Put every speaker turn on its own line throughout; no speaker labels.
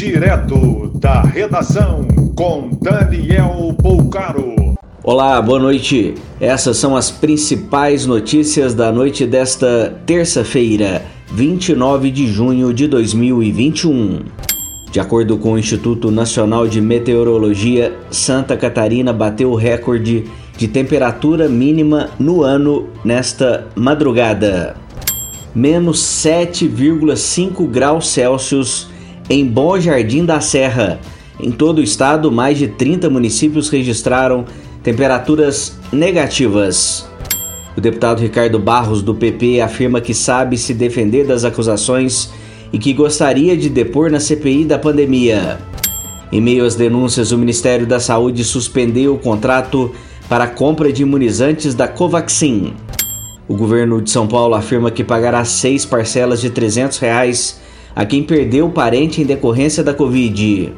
Direto da redação com Daniel Poucaro.
Olá, boa noite. Essas são as principais notícias da noite desta terça-feira, 29 de junho de 2021. De acordo com o Instituto Nacional de Meteorologia, Santa Catarina bateu o recorde de temperatura mínima no ano nesta madrugada. Menos 7,5 graus Celsius em Bom Jardim da Serra. Em todo o estado, mais de 30 municípios registraram temperaturas negativas. O deputado Ricardo Barros, do PP, afirma que sabe se defender das acusações e que gostaria de depor na CPI da pandemia. Em meio às denúncias, o Ministério da Saúde suspendeu o contrato para a compra de imunizantes da Covaxin. O governo de São Paulo afirma que pagará seis parcelas de 300 reais a quem perdeu o parente em decorrência da Covid.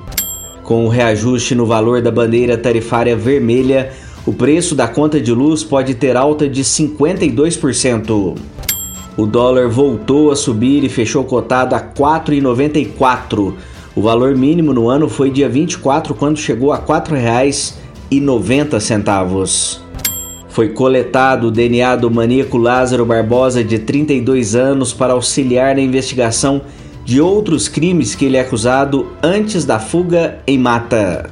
Com o reajuste no valor da bandeira tarifária vermelha, o preço da conta de luz pode ter alta de 52%. O dólar voltou a subir e fechou cotado a R$ 4,94. O valor mínimo no ano foi dia 24, quando chegou a R$ 4,00 e 90 centavos. Foi coletado o DNA do maníaco Lázaro Barbosa, de 32 anos, para auxiliar na investigação de outros crimes que ele é acusado antes da fuga em mata.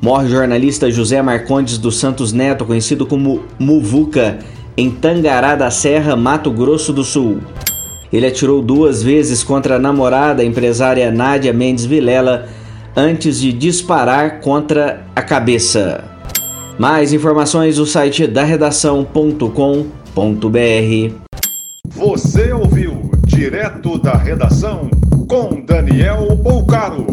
Morre o jornalista José Marcondes dos Santos Neto, conhecido como Muvuca, em Tangará da Serra, Mato Grosso do Sul. Ele atirou duas vezes contra a namorada, a empresária Nádia Mendes Vilela, antes de disparar contra a cabeça. Mais informações no site da redação.com.br.
Você ouviu direto da redação com Daniel Bolcaro.